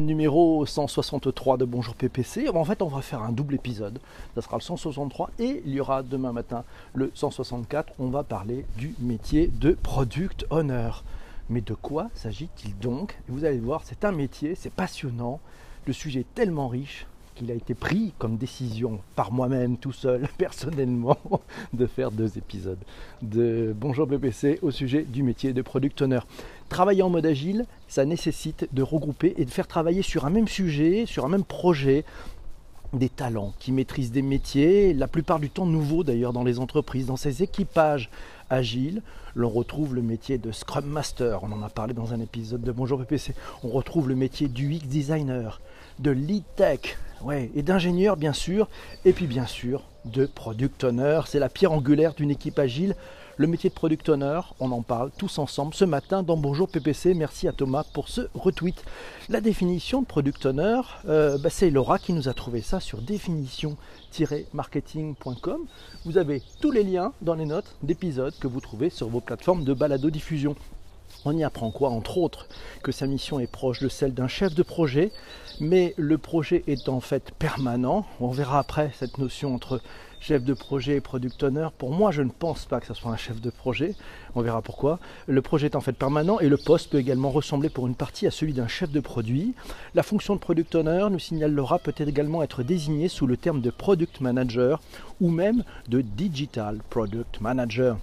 Numéro 163 de Bonjour PPC. En fait, on va faire un double épisode. Ça sera le 163 et il y aura demain matin le 164. On va parler du métier de Product Owner. Mais de quoi s'agit-il donc? Vous allez voir, c'est un métier, c'est passionnant. Le sujet est tellement riche qu'il a été pris comme décision par moi-même tout seul, personnellement, de faire deux épisodes de Bonjour PPC au sujet du métier de product owner. Travailler en mode agile, ça nécessite de regrouper et de faire travailler sur un même sujet, sur un même projet, des talents qui maîtrisent des métiers, la plupart du temps nouveaux d'ailleurs dans les entreprises, dans ces équipages agiles. L'on retrouve le métier de Scrum Master, on en a parlé dans un épisode de Bonjour PPC. On retrouve le métier du UX Designer, de Lead Tech, ouais, et d'ingénieur bien sûr, et puis bien sûr de Product Owner. C'est la pierre angulaire d'une équipe agile. Le métier de Product Owner, on en parle tous ensemble ce matin dans Bonjour PPC. Merci à Thomas pour ce retweet. La définition de Product Owner, euh, bah, c'est Laura qui nous a trouvé ça sur définition-marketing.com. Vous avez tous les liens dans les notes d'épisodes que vous trouvez sur vos plateformes de balado-diffusion. On y apprend quoi Entre autres, que sa mission est proche de celle d'un chef de projet, mais le projet est en fait permanent. On verra après cette notion entre chef de projet et product owner. Pour moi, je ne pense pas que ce soit un chef de projet. On verra pourquoi. Le projet est en fait permanent et le poste peut également ressembler pour une partie à celui d'un chef de produit. La fonction de product owner, nous signale Laura, peut également être désignée sous le terme de product manager ou même de digital product manager.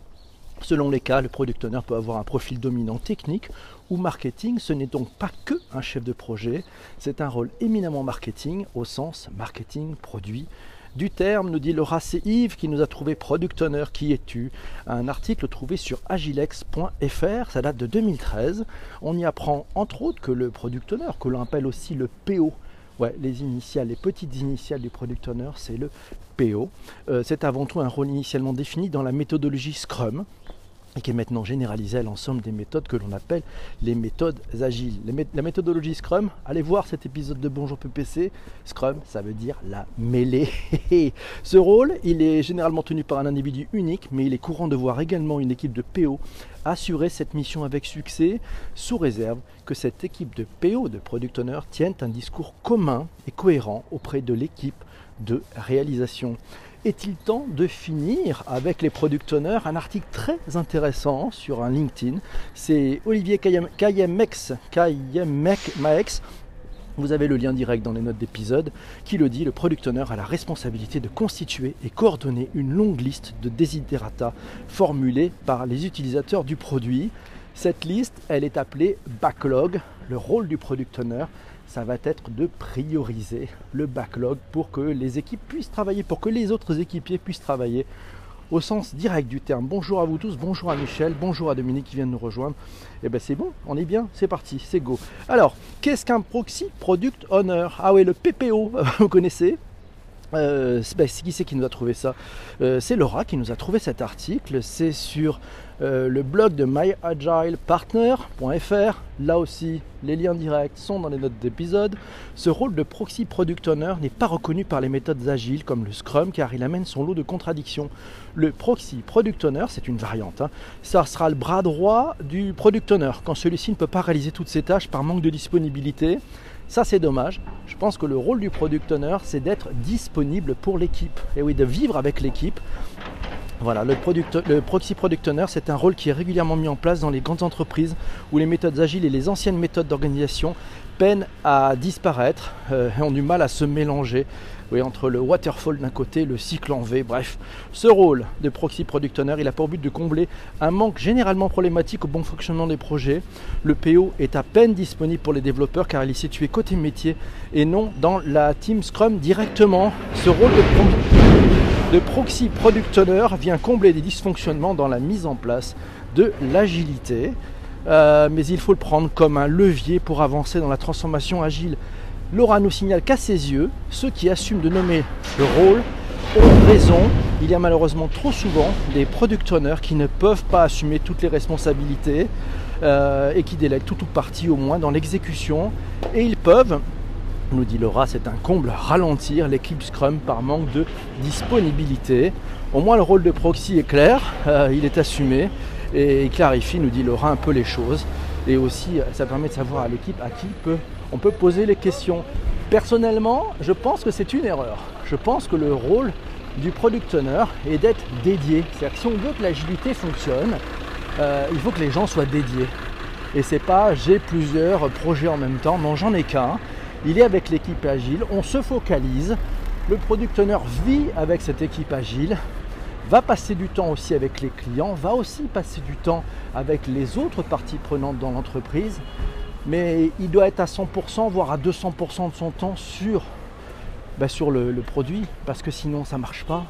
Selon les cas, le product owner peut avoir un profil dominant technique ou marketing. Ce n'est donc pas que un chef de projet, c'est un rôle éminemment marketing au sens marketing produit du terme, nous dit Laura C. Yves qui nous a trouvé Product Owner, qui es-tu? Un article trouvé sur agilex.fr, ça date de 2013. On y apprend entre autres que le Product Owner, que l'on appelle aussi le PO, Ouais, les initiales, les petites initiales du product owner, c'est le PO. Euh, c'est avant tout un rôle initialement défini dans la méthodologie Scrum, et qui est maintenant généralisé à l'ensemble des méthodes que l'on appelle les méthodes agiles. la méthodologie Scrum, allez voir cet épisode de Bonjour PPC. Scrum, ça veut dire la mêlée. Ce rôle, il est généralement tenu par un individu unique, mais il est courant de voir également une équipe de PO assurer cette mission avec succès, sous réserve que cette équipe de PO, de Product Owner, tienne un discours commun et cohérent auprès de l'équipe de réalisation. Est-il temps de finir avec les product owners? Un article très intéressant sur un LinkedIn. C'est Olivier Kayemex, Kayemex, vous avez le lien direct dans les notes d'épisode qui le dit, le product owner a la responsabilité de constituer et coordonner une longue liste de desiderata formulés par les utilisateurs du produit. Cette liste, elle est appelée backlog. Le rôle du product owner, ça va être de prioriser le backlog pour que les équipes puissent travailler, pour que les autres équipiers puissent travailler au sens direct du terme. Bonjour à vous tous, bonjour à Michel, bonjour à Dominique qui vient de nous rejoindre. Et eh bien c'est bon, on est bien, c'est parti, c'est go. Alors, qu'est-ce qu'un proxy product owner? Ah oui, le PPO, vous connaissez? Euh, ben, qui c'est qui nous a trouvé ça? Euh, C'est Laura qui nous a trouvé cet article. C'est sur euh, le blog de myagilepartner.fr. Là aussi, les liens directs sont dans les notes d'épisode. Ce rôle de proxy product owner n'est pas reconnu par les méthodes agiles comme le Scrum car il amène son lot de contradictions. Le proxy product owner, c'est une variante. Hein. Ça sera le bras droit du product owner quand celui-ci ne peut pas réaliser toutes ses tâches par manque de disponibilité. Ça, c'est dommage. Je pense que le rôle du product owner, c'est d'être disponible pour l'équipe. Et oui, de vivre avec l'équipe. Voilà, le, proxy product owner, c'est un rôle qui est régulièrement mis en place dans les grandes entreprises où les méthodes agiles et les anciennes méthodes d'organisation peinent à disparaître euh, et ont du mal à se mélanger entre le waterfall d'un côté, le cycle en V, bref. Ce rôle de proxy product owner, il a pour but de combler un manque généralement problématique au bon fonctionnement des projets. Le PO est à peine disponible pour les développeurs car il est situé côté métier et non dans la team Scrum directement. Ce rôle de, de proxy product owner vient combler des dysfonctionnements dans la mise en place de l'agilité. Euh, mais il faut le prendre comme un levier pour avancer dans la transformation agile. Laura nous signale qu'à ses yeux, ceux qui assument de nommer le rôle ont raison. Il y a malheureusement trop souvent des product owners qui ne peuvent pas assumer toutes les responsabilités euh, et qui délèguent tout ou partie au moins dans l'exécution. Et ils peuvent, nous dit Laura, c'est un comble, ralentir l'équipe Scrum par manque de disponibilité. Au moins le rôle de proxy est clair, euh, il est assumé et il clarifie, nous dit Laura, un peu les choses. Et aussi, ça permet de savoir à l'équipe à qui on peut poser les questions. Personnellement, je pense que c'est une erreur. Je pense que le rôle du product owner est d'être dédié. C'est-à-dire que si on veut que l'agilité fonctionne, euh, il faut que les gens soient dédiés. Et c'est pas j'ai plusieurs projets en même temps. Non, j'en ai qu'un. Il est avec l'équipe agile. On se focalise. Le product owner vit avec cette équipe agile va passer du temps aussi avec les clients, va aussi passer du temps avec les autres parties prenantes dans l'entreprise, mais il doit être à 100%, voire à 200% de son temps sur, bah, sur le, produit, parce que sinon ça ne marche pas.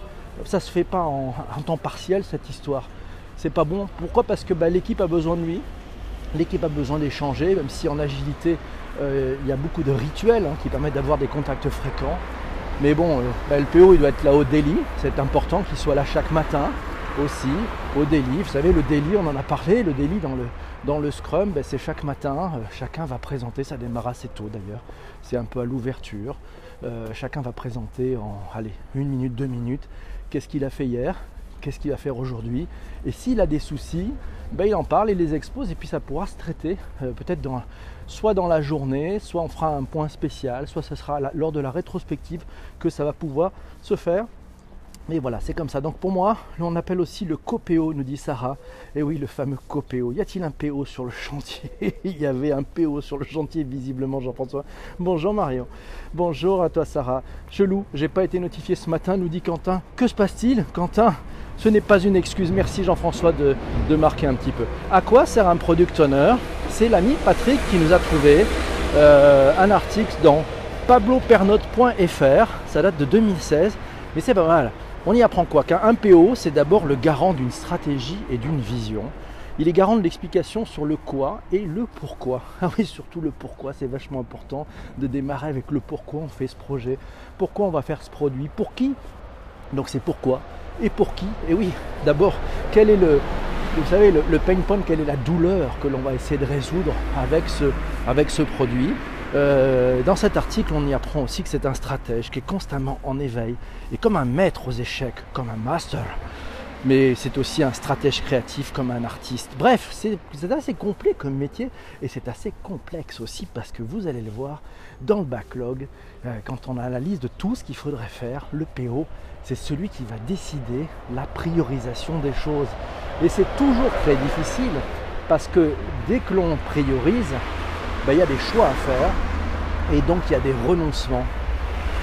Ça ne se fait pas en, temps partiel cette histoire. C'est pas bon. Pourquoi? Parce que bah, l'équipe a besoin de lui, l'équipe a besoin d'échanger, même si en agilité euh, il y a beaucoup de rituels hein, qui permettent d'avoir des contacts fréquents. Mais bon, euh, bah, le PO il doit être là au délit, c'est important qu'il soit là chaque matin aussi, au délit. Vous savez, le délit, on en a parlé, le délit dans le, dans le Scrum, ben, c'est chaque matin, euh, chacun va présenter, ça démarre assez tôt d'ailleurs, c'est un peu à l'ouverture. Chacun va présenter en allez, une minute, deux minutes, qu'est-ce qu'il a fait hier, qu'est-ce qu'il va faire aujourd'hui. Et s'il a des soucis, ben, il en parle, il les expose et puis ça pourra se traiter peut-être dans, soit dans la journée, soit on fera un point spécial, soit ce sera lors de la rétrospective que ça va pouvoir se faire. Mais voilà, c'est comme ça. Donc pour moi, on appelle aussi le copéo, nous dit Sarah. Et oui, le fameux copéo. Y a-t-il un PO sur le chantier Il y avait un PO sur le chantier, visiblement, Jean-François. Bonjour Marion. Bonjour à toi Sarah. Chelou, j'ai pas été notifié ce matin, nous dit Quentin. Que se passe-t-il Quentin, ce n'est pas une excuse. Merci Jean-François de, marquer un petit peu. À quoi sert un product owner? C'est l'ami Patrick qui nous a trouvé euh, un article dans pablopernote.fr. Ça date de 2016, mais c'est pas mal. On y apprend quoi Qu'un PO, c'est d'abord le garant d'une stratégie et d'une vision. Il est garant de l'explication sur le quoi et le pourquoi. Ah oui, surtout le pourquoi, c'est vachement important de démarrer avec le pourquoi on fait ce projet, pourquoi on va faire ce produit, pour qui? Donc c'est pourquoi et pour qui? Et oui, d'abord, quel est le, vous savez, pain point, quelle est la douleur que l'on va essayer de résoudre avec ce produit? Euh, dans cet article, on y apprend aussi que c'est un stratège qui est constamment en éveil et comme un maître aux échecs, comme un master. Mais c'est aussi un stratège créatif comme un artiste. Bref, c'est assez complet comme métier et c'est assez complexe aussi parce que vous allez le voir dans le backlog, euh, quand on a la liste de tout ce qu'il faudrait faire, le PO, c'est celui qui va décider la priorisation des choses. Et c'est toujours très difficile parce que dès que l'on priorise, ben, il y a des choix à faire et donc il y a des renoncements.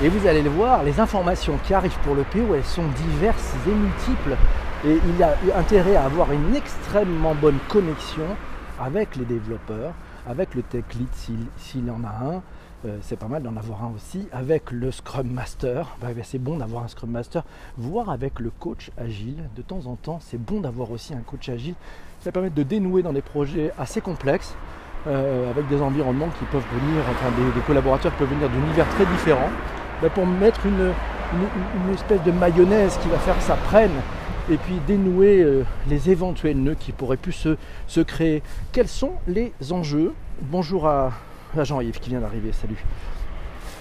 Et vous allez le voir, les informations qui arrivent pour le PO, elles sont diverses et multiples. Et il y a intérêt à avoir une extrêmement bonne connexion avec les développeurs, avec le tech lead s'il en a un, euh, c'est pas mal d'en avoir un aussi avec le Scrum Master. Bah, bah, c'est bon d'avoir un Scrum Master, voire avec le coach agile. De temps en temps, c'est bon d'avoir aussi un coach agile. Ça permet de dénouer dans des projets assez complexes, euh, avec des environnements qui peuvent venir, enfin des, collaborateurs qui peuvent venir d'univers très différents, bah, pour mettre une, espèce de mayonnaise qui va faire ça prenne et puis dénouer euh, les éventuels nœuds qui pourraient plus se, se créer. Quels sont les enjeux? Bonjour à, Jean-Yves qui vient d'arriver, salut.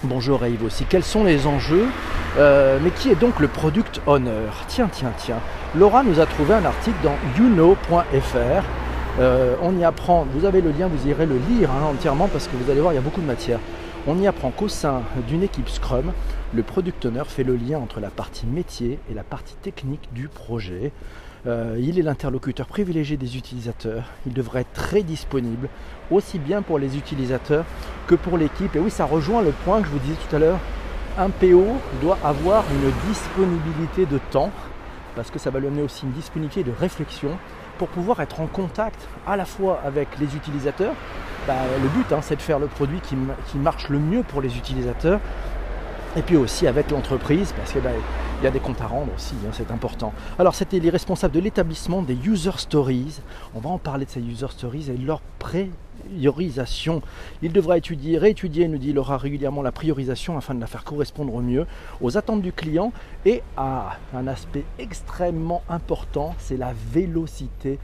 Bonjour à Yves aussi. Quels sont les enjeux? Euh, Mais qui est donc le product owner? Tiens, tiens, tiens. Laura nous a trouvé un article dans youknow.fr. Euh, on y apprend, vous avez le lien, vous irez le lire hein, entièrement parce que vous allez voir, il y a beaucoup de matière. On y apprend qu'au sein d'une équipe Scrum, le product owner fait le lien entre la partie métier et la partie technique du projet. Euh, il est l'interlocuteur privilégié des utilisateurs. Il devrait être très disponible, aussi bien pour les utilisateurs que pour l'équipe. Et oui, ça rejoint le point que je vous disais tout à l'heure. Un PO doit avoir une disponibilité de temps, parce que ça va lui amener aussi une disponibilité de réflexion pour pouvoir être en contact à la fois avec les utilisateurs. Bah, le but, hein, c'est de faire le produit qui, marche le mieux pour les utilisateurs, et puis aussi avec l'entreprise, parce qu'il bah, y a des comptes à rendre aussi, hein, c'est important. Alors c'était les responsables de l'établissement des user stories. On va en parler de ces user stories et leur priorisation. Il devra étudier, réétudier, nous dit Laura régulièrement, la priorisation afin de la faire correspondre au mieux aux attentes du client et à un aspect extrêmement important, c'est la vélocité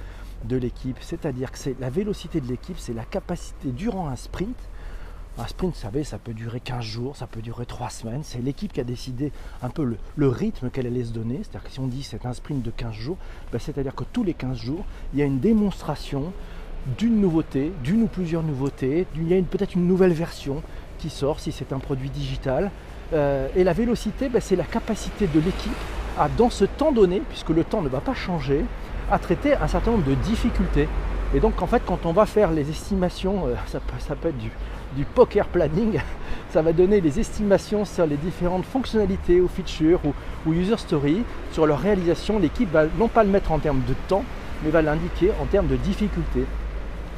de l'équipe. C'est-à-dire que c'est la vélocité de l'équipe, c'est la capacité durant un sprint un sprint, vous savez, ça peut durer 15 jours, ça peut durer 3 semaines. C'est l'équipe qui a décidé un peu le, rythme qu'elle allait se donner. C'est-à-dire que si on dit c'est un sprint de 15 jours, ben, c'est-à-dire que tous les 15 jours, il y a une démonstration d'une nouveauté, d'une ou plusieurs nouveautés, il y a peut-être une nouvelle version qui sort si c'est un produit digital. Euh, et la vélocité, ben, c'est la capacité de l'équipe à, dans ce temps donné, puisque le temps ne va pas changer, à traiter un certain nombre de difficultés. Et donc en fait quand on va faire les estimations, euh, ça, peut, être du, poker planning, ça va donner les estimations sur les différentes fonctionnalités ou features ou, user story, sur leur réalisation, l'équipe va non pas le mettre en termes de temps, mais va l'indiquer en termes de difficulté.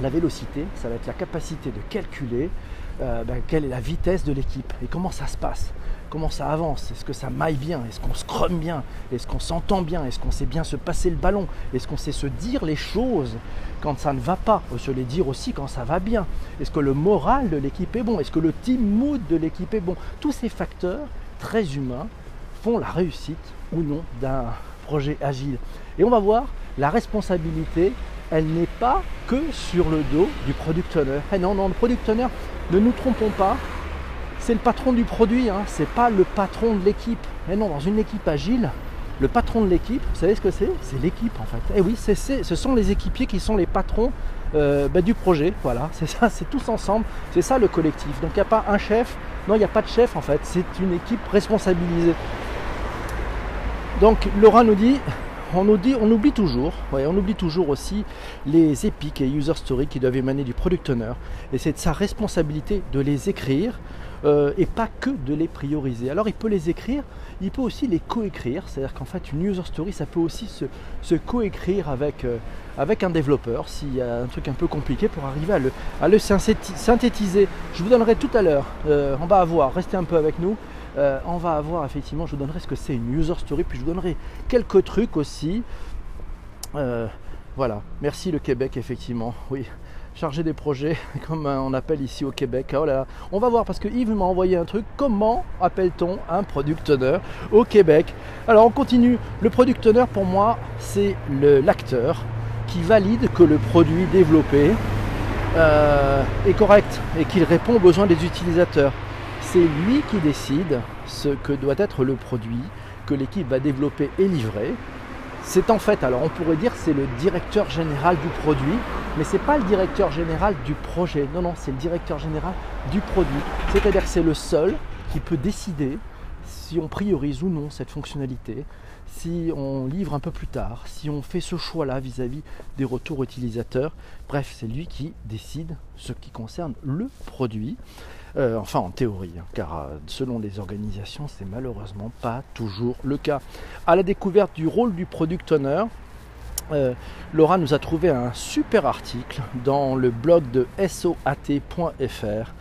La vélocité, ça va être la capacité de calculer euh, ben, quelle est la vitesse de l'équipe et comment ça se passe comment ça avance, est-ce que ça maille bien, est-ce qu'on scrum bien, est-ce qu'on s'entend bien, est-ce qu'on sait bien se passer le ballon, est-ce qu'on sait se dire les choses quand ça ne va pas, ou se les dire aussi quand ça va bien, est-ce que le moral de l'équipe est bon, est-ce que le team mood de l'équipe est bon. Tous ces facteurs très humains font la réussite ou non d'un projet agile. Et on va voir, la responsabilité, elle n'est pas que sur le dos du product owner. Eh non, non, le product owner, ne nous trompons pas, c'est le patron du produit, hein, c'est pas le patron de l'équipe. Mais non, dans une équipe agile, le patron de l'équipe, vous savez ce que c'est? C'est l'équipe en fait. Eh oui, ce sont les équipiers qui sont les patrons euh, bah, du projet. Voilà, c'est ça, c'est tous ensemble. C'est ça le collectif. Donc il n'y a pas un chef. Non, il n'y a pas de chef en fait. C'est une équipe responsabilisée. Donc Laura nous dit, on, oublie toujours, aussi les épiques et user stories qui doivent émaner du product owner. Et c'est de sa responsabilité de les écrire, euh, et pas que de les prioriser. Alors il peut les écrire, il peut aussi les coécrire, c'est-à-dire qu'en fait une user story ça peut aussi se, coécrire avec, euh, avec un développeur s'il y a un truc un peu compliqué pour arriver à le, à le synthétiser. Je vous donnerai tout à l'heure, euh, on va avoir, restez un peu avec nous, on va avoir effectivement, je vous donnerai ce que c'est une user story, puis je vous donnerai quelques trucs aussi. voilà, merci le Québec effectivement, oui chargé des projets, comme on appelle ici au Québec. Oh on va voir parce que Yves m'a envoyé un truc. Comment appelle-t-on un product owner au Québec? Alors on continue. Le product owner pour moi c'est l'acteur qui valide que le produit développé euh, est correct et qu'il répond aux besoins des utilisateurs. C'est lui qui décide ce que doit être le produit que l'équipe va développer et livrer. C'est en fait, alors on pourrait dire c'est le directeur général du produit, mais ce n'est pas le directeur général du projet. Non, non, c'est le directeur général du produit. C'est-à-dire c'est le seul qui peut décider si on priorise ou non cette fonctionnalité, si on livre un peu plus tard, si on fait ce choix-là vis-à-vis des retours utilisateurs. Bref, c'est lui qui décide ce qui concerne le produit. Euh, enfin, en théorie, hein, car euh, selon les organisations, c'est malheureusement pas toujours le cas. À la découverte du rôle du product owner, euh, Laura nous a trouvé un super article dans le blog de SOAT.fr.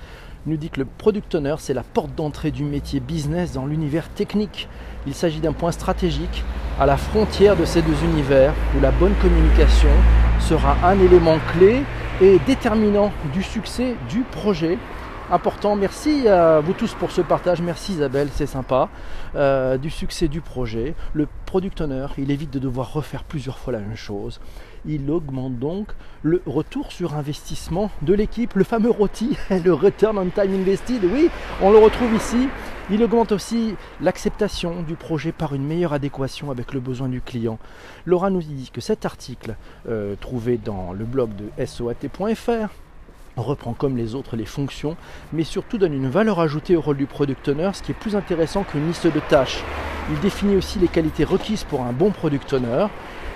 nous dit que le product owner, c'est la porte d'entrée du métier business dans l'univers technique. Il s'agit d'un point stratégique à la frontière de ces deux univers où la bonne communication sera un élément clé et déterminant du succès du projet important. Merci à vous tous pour ce partage. Merci Isabelle, c'est sympa. Euh, du succès du projet. Le product owner, il évite de devoir refaire plusieurs fois la même chose. Il augmente donc le retour sur investissement de l'équipe, le fameux ROTI, le Return on Time Invested. Oui, on le retrouve ici. Il augmente aussi l'acceptation du projet par une meilleure adéquation avec le besoin du client. Laura nous dit que cet article, euh, trouvé dans le blog de SOAT.fr, reprend comme les autres les fonctions, mais surtout donne une valeur ajoutée au rôle du product owner, ce qui est plus intéressant qu'une liste de tâches. Il définit aussi les qualités requises pour un bon product owner.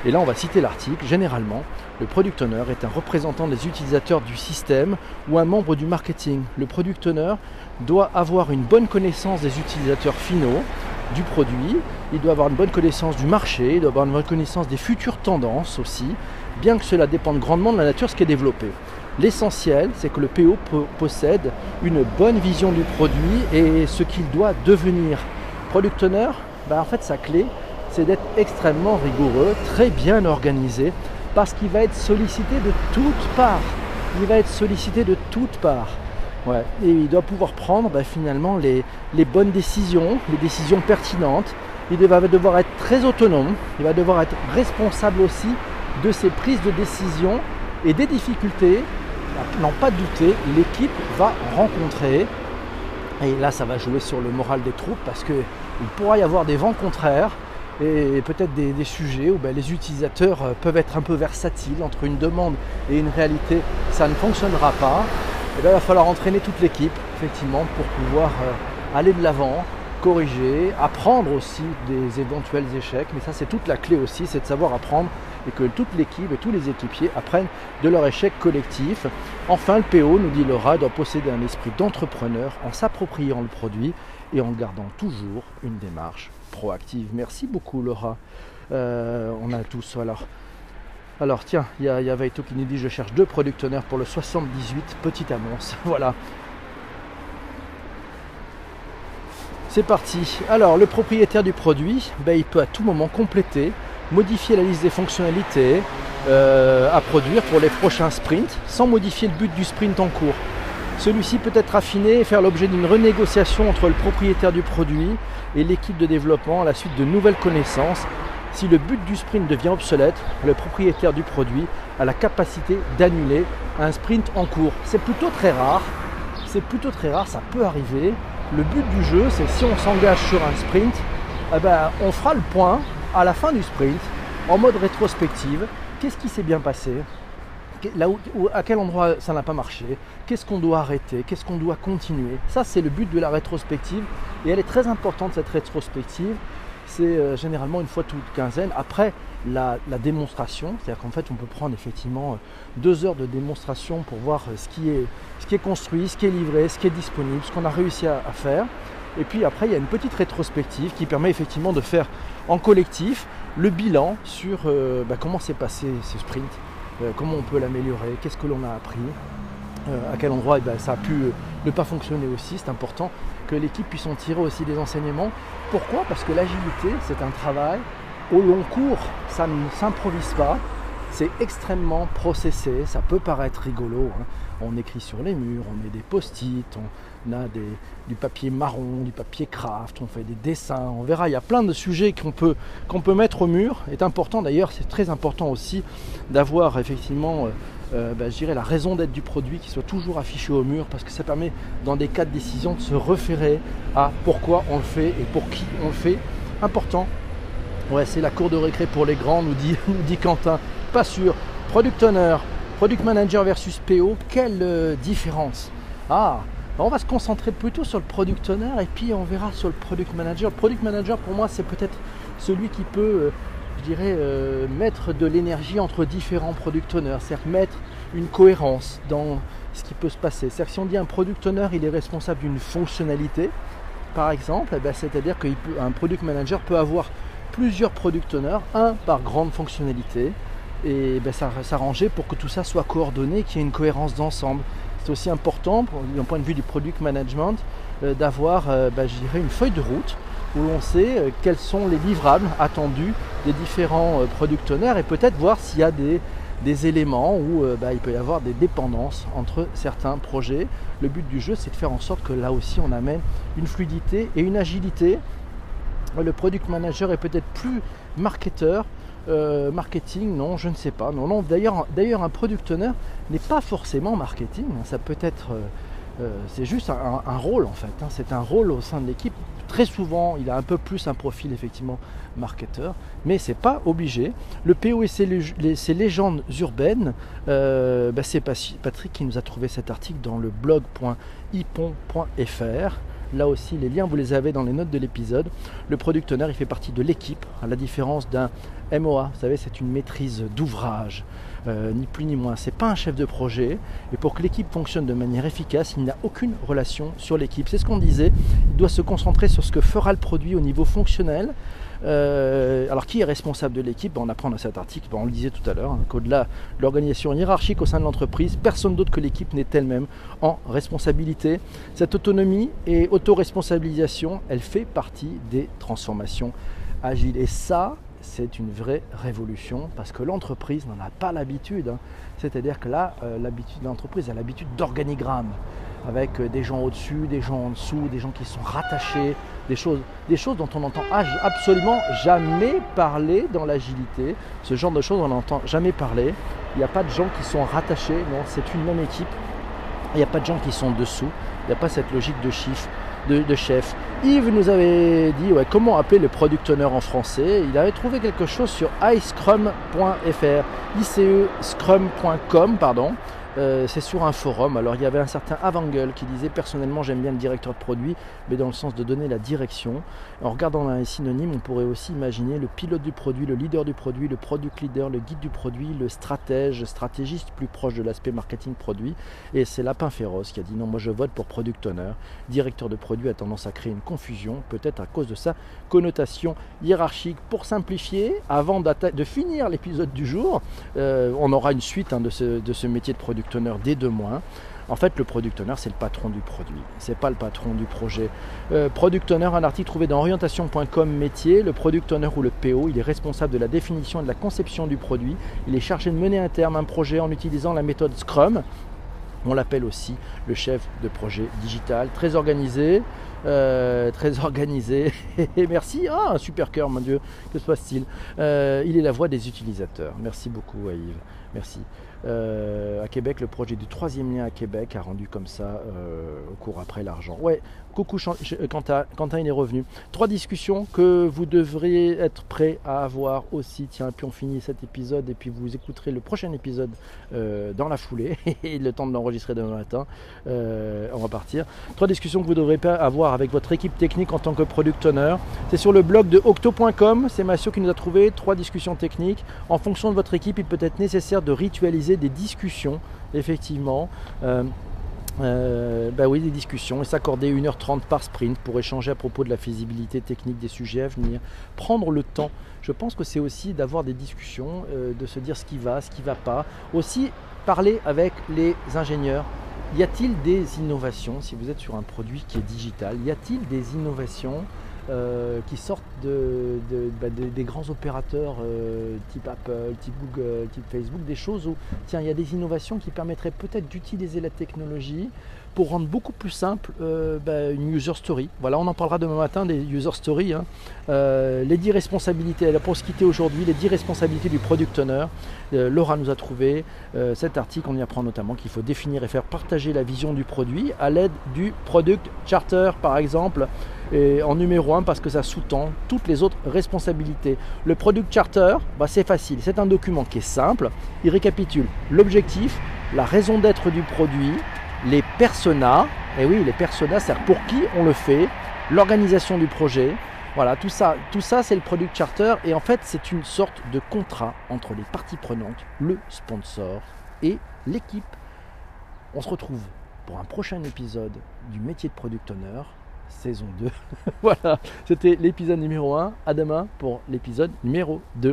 Et là, on va citer l'article. Généralement, le product owner est un représentant des utilisateurs du système ou un membre du marketing. Le product owner doit avoir une bonne connaissance des utilisateurs finaux du produit, il doit avoir une bonne connaissance du marché, il doit avoir une bonne connaissance des futures tendances aussi, bien que cela dépende grandement de la nature ce qui est développé. L'essentiel, c'est que le PO possède une bonne vision du produit et ce qu'il doit devenir. Product owner, bah, en fait, sa clé, c'est d'être extrêmement rigoureux, très bien organisé, parce qu'il va être sollicité de toutes parts. Il va être sollicité de toutes parts. Ouais. Et il doit pouvoir prendre bah, finalement les, les, bonnes décisions, les décisions pertinentes. Il va devoir être très autonome, il va devoir être responsable aussi de ses prises de décision et des difficultés n'en pas douter, l'équipe va rencontrer, et là ça va jouer sur le moral des troupes parce qu'il pourra y avoir des vents contraires, et peut-être des, sujets où ben, les utilisateurs euh, peuvent être un peu versatiles entre une demande et une réalité, ça ne fonctionnera pas. Et ben, il va falloir entraîner toute l'équipe, effectivement, pour pouvoir euh, aller de l'avant, corriger, apprendre aussi des éventuels échecs. Mais ça, c'est toute la clé aussi, c'est de savoir apprendre et que toute l'équipe et tous les équipiers apprennent de leur échec collectif. Enfin, le PO, nous dit Laura, doit posséder un esprit d'entrepreneur en s'appropriant le produit et en gardant toujours une démarche proactive. Merci beaucoup Laura. Euh, on a tous alors. Alors tiens, il y a, Veito qui nous dit je cherche deux producteurs pour le 78, petite annonce. voilà. C'est parti. Alors le propriétaire du produit, ben, il peut à tout moment compléter, modifier la liste des fonctionnalités euh, à produire pour les prochains sprints sans modifier le but du sprint en cours. Celui-ci peut être affiné et faire l'objet d'une renégociation entre le propriétaire du produit et l'équipe de développement à la suite de nouvelles connaissances. Si le but du sprint devient obsolète, le propriétaire du produit a la capacité d'annuler un sprint en cours. C'est plutôt très rare. C'est plutôt très rare, ça peut arriver. Le but du jeu, c'est si on s'engage sur un sprint, eh ben, on fera le point à la fin du sprint en mode rétrospective. Qu'est-ce qui s'est bien passé? Là où, à quel endroit ça n'a pas marché, qu'est-ce qu'on doit arrêter, qu'est-ce qu'on doit continuer? Ça, c'est le but de la rétrospective et elle est très importante cette rétrospective. C'est euh, généralement une fois toute quinzaine après la, démonstration, c'est-à-dire qu'en fait on peut prendre effectivement euh, deux heures de démonstration pour voir euh, ce qui, est, ce qui est construit, ce qui est livré, ce qui est disponible, ce qu'on a réussi à, faire. Et puis après, il y a une petite rétrospective qui permet effectivement de faire en collectif le bilan sur bah, comment s'est passé ce sprint, euh, comment on peut l'améliorer, qu'est-ce que l'on a appris, euh, à quel endroit eh ben, ça a pu euh, ne pas fonctionner aussi. C'est important que l'équipe puisse en tirer aussi des enseignements. Pourquoi? Parce que l'agilité, c'est un travail au long cours, ça ne s'improvise pas, c'est extrêmement processé, ça peut paraître rigolo. Hein. On écrit sur les murs, on met des post-it, on a du papier marron, du papier craft, on fait des dessins, on verra, il y a plein de sujets qu'on peut, peut mettre au mur. C'est important d'ailleurs, c'est très important aussi d'avoir effectivement euh, euh, bah, la raison d'être du produit qui soit toujours affiché au mur parce que ça permet dans des cas de décision de se référer à pourquoi on le fait et pour qui on le fait. Important. Ouais, c'est la cour de récré pour les grands, nous dit, nous dit Quentin. Pas sûr. Product owner, product manager versus PO, quelle euh, différence Ah, on va se concentrer plutôt sur le product owner et puis on verra sur le product manager. Le product manager pour moi c'est peut-être celui qui peut, euh, je dirais, euh, mettre de l'énergie entre différents product owners, c'est-à-dire mettre une cohérence dans ce qui peut se passer. C'est-à-dire si on dit un product owner il est responsable d'une fonctionnalité, par exemple, eh ben, c'est-à-dire qu'un product manager peut avoir plusieurs product owners, un par grande fonctionnalité, et ben, s'arranger pour que tout ça soit coordonné, qu'il y ait une cohérence d'ensemble. C'est aussi important, d'un point de vue du product management, euh, d'avoir, euh, ben, une feuille de route où l'on sait euh, quels sont les livrables attendus des différents product owners et peut-être voir s'il y a des, éléments où ben, il peut y avoir des dépendances entre certains projets. Le but du jeu, c'est de faire en sorte que là aussi, on amène une fluidité et une agilité le product manager est peut-être plus marketeur. Euh, marketing, non, je ne sais pas. Non, non. D'ailleurs, un product owner n'est pas forcément marketing. Ça peut être, euh, euh, c'est juste un, rôle en fait. Hein. C'est un rôle au sein de l'équipe. Très souvent, il a un peu plus un profil effectivement marketeur, mais c'est pas obligé. Le PO et ses, légendes urbaines, bah, c'est Patrick qui nous a trouvé cet article dans le blog.ipon.fr. Là aussi, les liens, vous les avez dans les notes de l'épisode. Le product owner, il fait partie de l'équipe, à la différence d'un MOA. Vous savez, c'est une maîtrise d'ouvrage, euh, ni plus ni moins. C'est pas un chef de projet. Et pour que l'équipe fonctionne de manière efficace, il n'a aucune relation sur l'équipe. C'est ce qu'on disait. Il doit se concentrer sur ce que fera le produit au niveau fonctionnel, euh, alors qui est responsable de l'équipe? On apprend dans cet article, on le disait tout à l'heure, hein, qu'au-delà de l'organisation hiérarchique au sein de l'entreprise, personne d'autre que l'équipe n'est elle-même en responsabilité. Cette autonomie et autoresponsabilisation, elle fait partie des transformations agiles. Et ça, c'est une vraie révolution parce que l'entreprise n'en a pas l'habitude. Hein. C'est-à-dire que là, euh, l'entreprise a l'habitude d'organigramme avec euh, des gens au-dessus, des gens en dessous, des gens qui sont rattachés, des choses, dont on n'entend absolument jamais parler dans l'agilité. Ce genre de choses, on n'entend jamais parler. Il n'y a pas de gens qui sont rattachés, non, c'est une même équipe. Il n'y a pas de gens qui sont dessous. Il n'y a pas cette logique de chiffre, de, chef. Yves nous avait dit comment appeler le product owner en français. Il avait trouvé quelque chose sur icecrum.fr, icescrum.com, pardon. Euh, c'est sur un forum. Alors il y avait un certain Avangel qui disait personnellement j'aime bien le directeur de produit, mais dans le sens de donner la direction. En regardant un synonyme, on pourrait aussi imaginer le pilote du produit, le leader du produit, le product leader, le guide du produit, le stratège, stratégiste plus proche de l'aspect marketing produit. Et c'est Lapin Féroce qui a dit non, moi je vote pour product owner. Directeur de produit a tendance à créer une confusion, peut-être à cause de sa connotation hiérarchique. Pour simplifier, avant de finir l'épisode du jour, euh, on aura une suite hein, de, ce, de ce métier de produit product owner dès deux mois. En fait, le product owner, c'est le patron du produit, c'est pas le patron du projet. Euh, product owner, un article trouvé dans orientation.com métier. Le product owner ou le PO, il est responsable de la définition et de la conception du produit. Il est chargé de mener à terme un projet en utilisant la méthode Scrum. On l'appelle aussi le chef de projet digital, très organisé, euh, très organisé. Et merci, ah, un super cœur, mon Dieu, que se passe-t-il? Euh, Il est la voix des utilisateurs. Merci beaucoup à Yves, merci. Euh, à Québec, le projet du troisième lien à Québec a rendu comme ça au cours après l'argent. Ouais, coucou Quentin, Quentin, il est revenu. Trois discussions que vous devriez être prêts à avoir aussi. Tiens, puis on finit cet épisode et puis vous écouterez le prochain épisode dans la foulée et le temps de l'enregistrer demain matin. on va partir. Trois discussions que vous devrez pas avoir avec votre équipe technique en tant que product owner. C'est sur le blog de octo.com, c'est Massio qui nous a trouvé trois discussions techniques. En fonction de votre équipe, il peut être nécessaire de ritualiser des discussions, effectivement. Euh, euh, bah oui, des discussions et s'accorder 1h30 par sprint pour échanger à propos de la faisabilité technique des sujets à venir. Prendre le temps. Je pense que c'est aussi d'avoir des discussions, euh, de se dire ce qui va, ce qui ne va pas. Aussi parler avec les ingénieurs, y a-t-il des innovations, si vous êtes sur un produit qui est digital, y a-t-il des innovations euh, qui sortent bah, de, des grands opérateurs euh, type Apple, type Google, type Facebook, des choses où, tiens, il y a des innovations qui permettraient peut-être d'utiliser la technologie pour rendre beaucoup plus simple euh, bah, une user story. Voilà, on en parlera demain matin des user stories. Hein. les 10 responsabilités, pour se quitter aujourd'hui, les 10 responsabilités du product owner. Laura nous a trouvé cet article, on y apprend notamment qu'il faut définir et faire partager la vision du produit à l'aide du product charter par exemple en numéro 1 parce que ça sous-tend toutes les autres responsabilités. Le Product Charter, bah, c'est facile. C'est un document qui est simple. Il récapitule l'objectif, la raison d'être du produit, les personas. Et oui, les personas, c'est pour qui on le fait, l'organisation du projet. Voilà, tout ça, tout ça c'est le Product Charter. Et en fait, c'est une sorte de contrat entre les parties prenantes, le sponsor et l'équipe. On se retrouve pour un prochain épisode du métier de Product Owner saison 2. voilà, c'était l'épisode numéro 1. À demain pour l'épisode numéro 2.